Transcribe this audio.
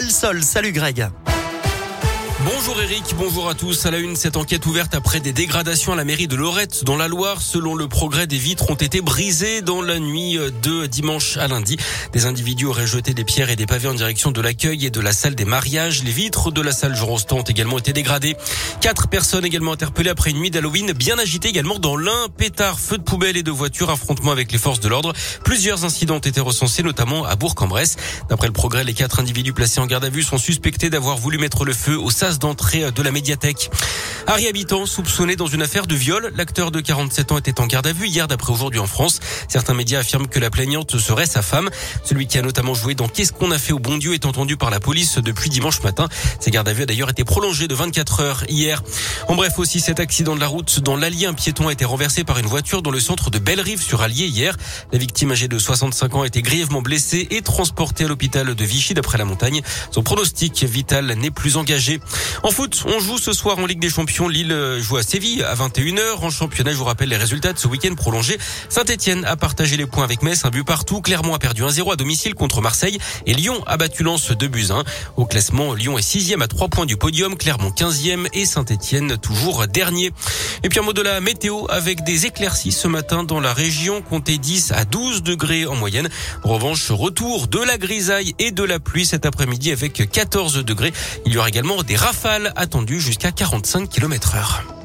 Delsol. Salut Greg. Bonjour Eric, bonjour à tous. À la une, cette enquête ouverte après des dégradations à la mairie de Lorette dans la Loire. Selon le progrès, des vitres ont été brisées dans la nuit de dimanche à lundi. Des individus auraient jeté des pierres et des pavés en direction de l'accueil et de la salle des mariages. Les vitres de la salle Jean ont également été dégradées. Quatre personnes également interpellées après une nuit d'Halloween bien agitée également dans l'un. Pétard, feu de poubelle et de voitures, affrontement avec les forces de l'ordre. Plusieurs incidents ont été recensés, notamment à Bourg-en-Bresse. D'après le progrès, les quatre individus placés en garde à vue sont suspectés d'avoir voulu mettre le feu au sas d'entrée de la médiathèque. Harry Habitant, soupçonné dans une affaire de viol. L'acteur de 47 ans était en garde à vue hier d'après aujourd'hui en France. Certains médias affirment que la plaignante serait sa femme. Celui qui a notamment joué dans Qu'est-ce qu'on a fait au bon Dieu est entendu par la police depuis dimanche matin. Ses gardes à vue a d'ailleurs été prolongés de 24 heures hier. En bref aussi cet accident de la route dans l'Allier, un piéton a été renversé par une voiture dans le centre de Bellerive sur Allier hier. La victime âgée de 65 ans a été grièvement blessée et transportée à l'hôpital de Vichy d'après la montagne. Son pronostic vital n'est plus engagé. En foot, on joue ce soir en Ligue des Champions. Lille joue à Séville à 21h. En championnat, je vous rappelle les résultats de ce week-end prolongé. Saint-Etienne a partagé les points avec Metz, un but partout. Clermont a perdu 1-0 à domicile contre Marseille. Et Lyon a battu Lens 2 buts 1. Au classement, Lyon est sixième à 3 points du podium. Clermont 15e et Toujours dernier. Et puis un mot de la météo avec des éclaircies ce matin dans la région. Comptez 10 à 12 degrés en moyenne. En revanche, retour de la grisaille et de la pluie cet après-midi avec 14 degrés. Il y aura également des rafales attendues jusqu'à 45 km heure.